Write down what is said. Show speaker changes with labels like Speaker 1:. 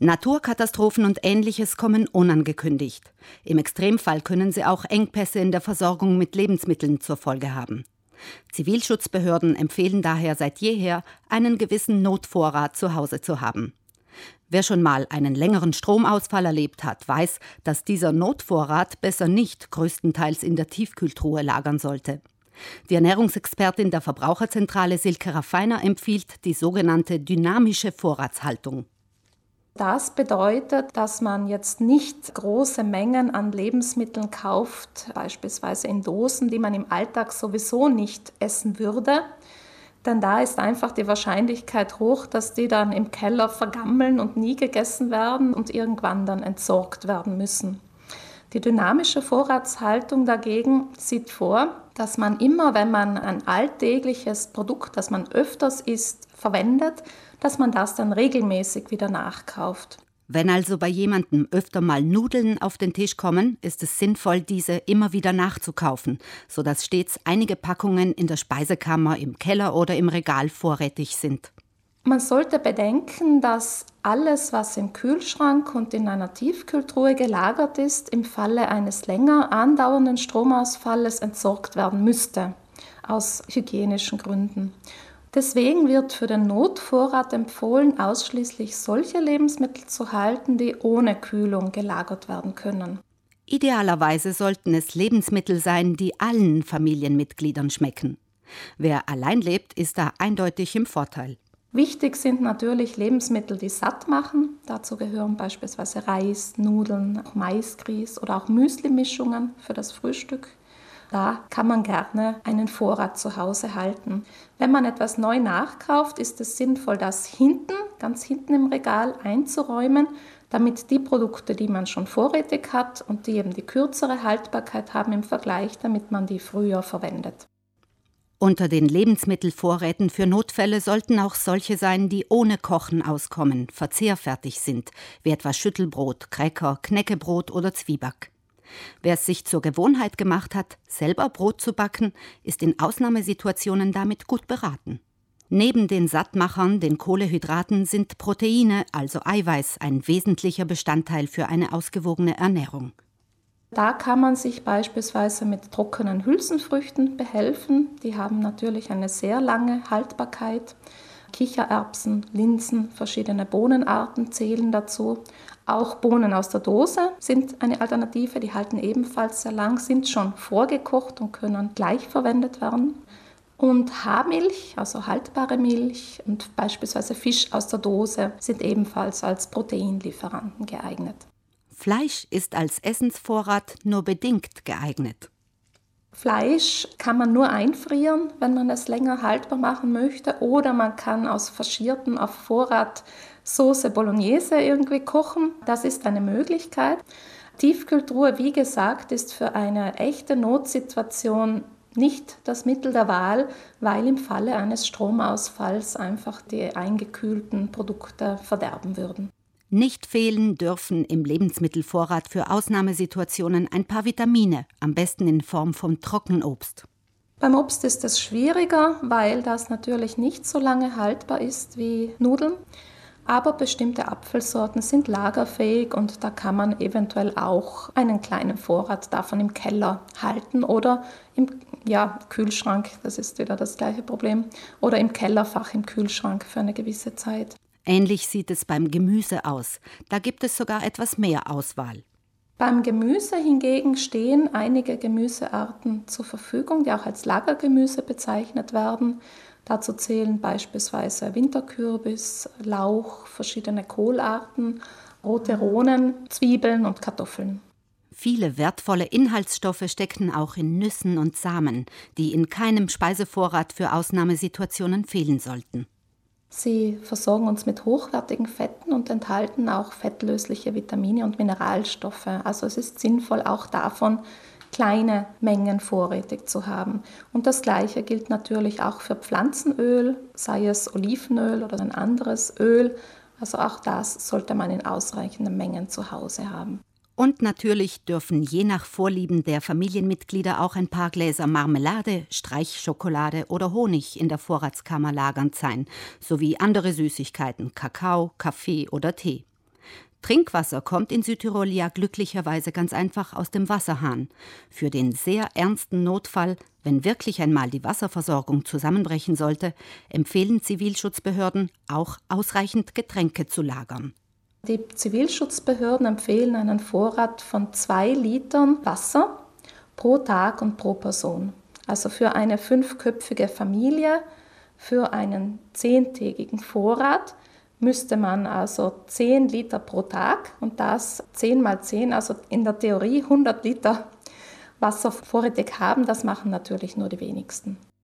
Speaker 1: Naturkatastrophen und ähnliches kommen unangekündigt. Im Extremfall können sie auch Engpässe in der Versorgung mit Lebensmitteln zur Folge haben. Zivilschutzbehörden empfehlen daher seit jeher, einen gewissen Notvorrat zu Hause zu haben. Wer schon mal einen längeren Stromausfall erlebt hat, weiß, dass dieser Notvorrat besser nicht größtenteils in der Tiefkühltruhe lagern sollte. Die Ernährungsexpertin der Verbraucherzentrale Silke Raffiner empfiehlt die sogenannte dynamische Vorratshaltung.
Speaker 2: Das bedeutet, dass man jetzt nicht große Mengen an Lebensmitteln kauft, beispielsweise in Dosen, die man im Alltag sowieso nicht essen würde. Denn da ist einfach die Wahrscheinlichkeit hoch, dass die dann im Keller vergammeln und nie gegessen werden und irgendwann dann entsorgt werden müssen. Die dynamische Vorratshaltung dagegen sieht vor, dass man immer, wenn man ein alltägliches Produkt, das man öfters isst, verwendet, dass man das dann regelmäßig wieder nachkauft.
Speaker 1: Wenn also bei jemandem öfter mal Nudeln auf den Tisch kommen, ist es sinnvoll, diese immer wieder nachzukaufen, sodass stets einige Packungen in der Speisekammer, im Keller oder im Regal vorrätig sind.
Speaker 2: Man sollte bedenken, dass alles, was im Kühlschrank und in einer Tiefkühltruhe gelagert ist, im Falle eines länger andauernden Stromausfalles entsorgt werden müsste, aus hygienischen Gründen. Deswegen wird für den Notvorrat empfohlen, ausschließlich solche Lebensmittel zu halten, die ohne Kühlung gelagert werden können.
Speaker 1: Idealerweise sollten es Lebensmittel sein, die allen Familienmitgliedern schmecken. Wer allein lebt, ist da eindeutig im Vorteil.
Speaker 2: Wichtig sind natürlich Lebensmittel, die satt machen. Dazu gehören beispielsweise Reis, Nudeln, Maisgrieß oder auch Müsli-Mischungen für das Frühstück. Da kann man gerne einen Vorrat zu Hause halten. Wenn man etwas neu nachkauft, ist es sinnvoll, das hinten, ganz hinten im Regal einzuräumen, damit die Produkte, die man schon vorrätig hat und die eben die kürzere Haltbarkeit haben im Vergleich, damit man die früher verwendet.
Speaker 1: Unter den Lebensmittelvorräten für Notfälle sollten auch solche sein, die ohne Kochen auskommen, verzehrfertig sind, wie etwa Schüttelbrot, Cracker, Knäckebrot oder Zwieback. Wer es sich zur Gewohnheit gemacht hat, selber Brot zu backen, ist in Ausnahmesituationen damit gut beraten. Neben den Sattmachern, den Kohlehydraten, sind Proteine, also Eiweiß, ein wesentlicher Bestandteil für eine ausgewogene Ernährung.
Speaker 2: Da kann man sich beispielsweise mit trockenen Hülsenfrüchten behelfen. Die haben natürlich eine sehr lange Haltbarkeit. Kichererbsen, Linsen, verschiedene Bohnenarten zählen dazu. Auch Bohnen aus der Dose sind eine Alternative, die halten ebenfalls sehr lang, sind schon vorgekocht und können gleich verwendet werden. Und Haarmilch, also haltbare Milch und beispielsweise Fisch aus der Dose sind ebenfalls als Proteinlieferanten geeignet.
Speaker 1: Fleisch ist als Essensvorrat nur bedingt geeignet.
Speaker 2: Fleisch kann man nur einfrieren, wenn man es länger haltbar machen möchte, oder man kann aus faschierten auf Vorrat Soße Bolognese irgendwie kochen. Das ist eine Möglichkeit. Tiefkühltruhe, wie gesagt, ist für eine echte Notsituation nicht das Mittel der Wahl, weil im Falle eines Stromausfalls einfach die eingekühlten Produkte verderben würden.
Speaker 1: Nicht fehlen dürfen im Lebensmittelvorrat für Ausnahmesituationen ein paar Vitamine, am besten in Form von Trockenobst.
Speaker 2: Beim Obst ist es schwieriger, weil das natürlich nicht so lange haltbar ist wie Nudeln. Aber bestimmte Apfelsorten sind lagerfähig und da kann man eventuell auch einen kleinen Vorrat davon im Keller halten oder im ja, Kühlschrank, das ist wieder das gleiche Problem, oder im Kellerfach im Kühlschrank für eine gewisse Zeit.
Speaker 1: Ähnlich sieht es beim Gemüse aus. Da gibt es sogar etwas mehr Auswahl.
Speaker 2: Beim Gemüse hingegen stehen einige Gemüsearten zur Verfügung, die auch als Lagergemüse bezeichnet werden. Dazu zählen beispielsweise Winterkürbis, Lauch, verschiedene Kohlarten, rote Rohnen, Zwiebeln und Kartoffeln.
Speaker 1: Viele wertvolle Inhaltsstoffe stecken auch in Nüssen und Samen, die in keinem Speisevorrat für Ausnahmesituationen fehlen sollten.
Speaker 2: Sie versorgen uns mit hochwertigen Fetten und enthalten auch fettlösliche Vitamine und Mineralstoffe. Also es ist sinnvoll, auch davon kleine Mengen vorrätig zu haben. Und das Gleiche gilt natürlich auch für Pflanzenöl, sei es Olivenöl oder ein anderes Öl. Also auch das sollte man in ausreichenden Mengen zu Hause haben.
Speaker 1: Und natürlich dürfen je nach Vorlieben der Familienmitglieder auch ein paar Gläser Marmelade, Streichschokolade oder Honig in der Vorratskammer lagernd sein, sowie andere Süßigkeiten, Kakao, Kaffee oder Tee. Trinkwasser kommt in Südtirol ja glücklicherweise ganz einfach aus dem Wasserhahn. Für den sehr ernsten Notfall, wenn wirklich einmal die Wasserversorgung zusammenbrechen sollte, empfehlen Zivilschutzbehörden auch ausreichend Getränke zu lagern.
Speaker 2: Die Zivilschutzbehörden empfehlen einen Vorrat von zwei Litern Wasser pro Tag und pro Person. Also für eine fünfköpfige Familie, für einen zehntägigen Vorrat müsste man also 10 Liter pro Tag und das 10 mal 10, also in der Theorie 100 Liter Wasser vorrätig haben. Das machen natürlich nur die wenigsten.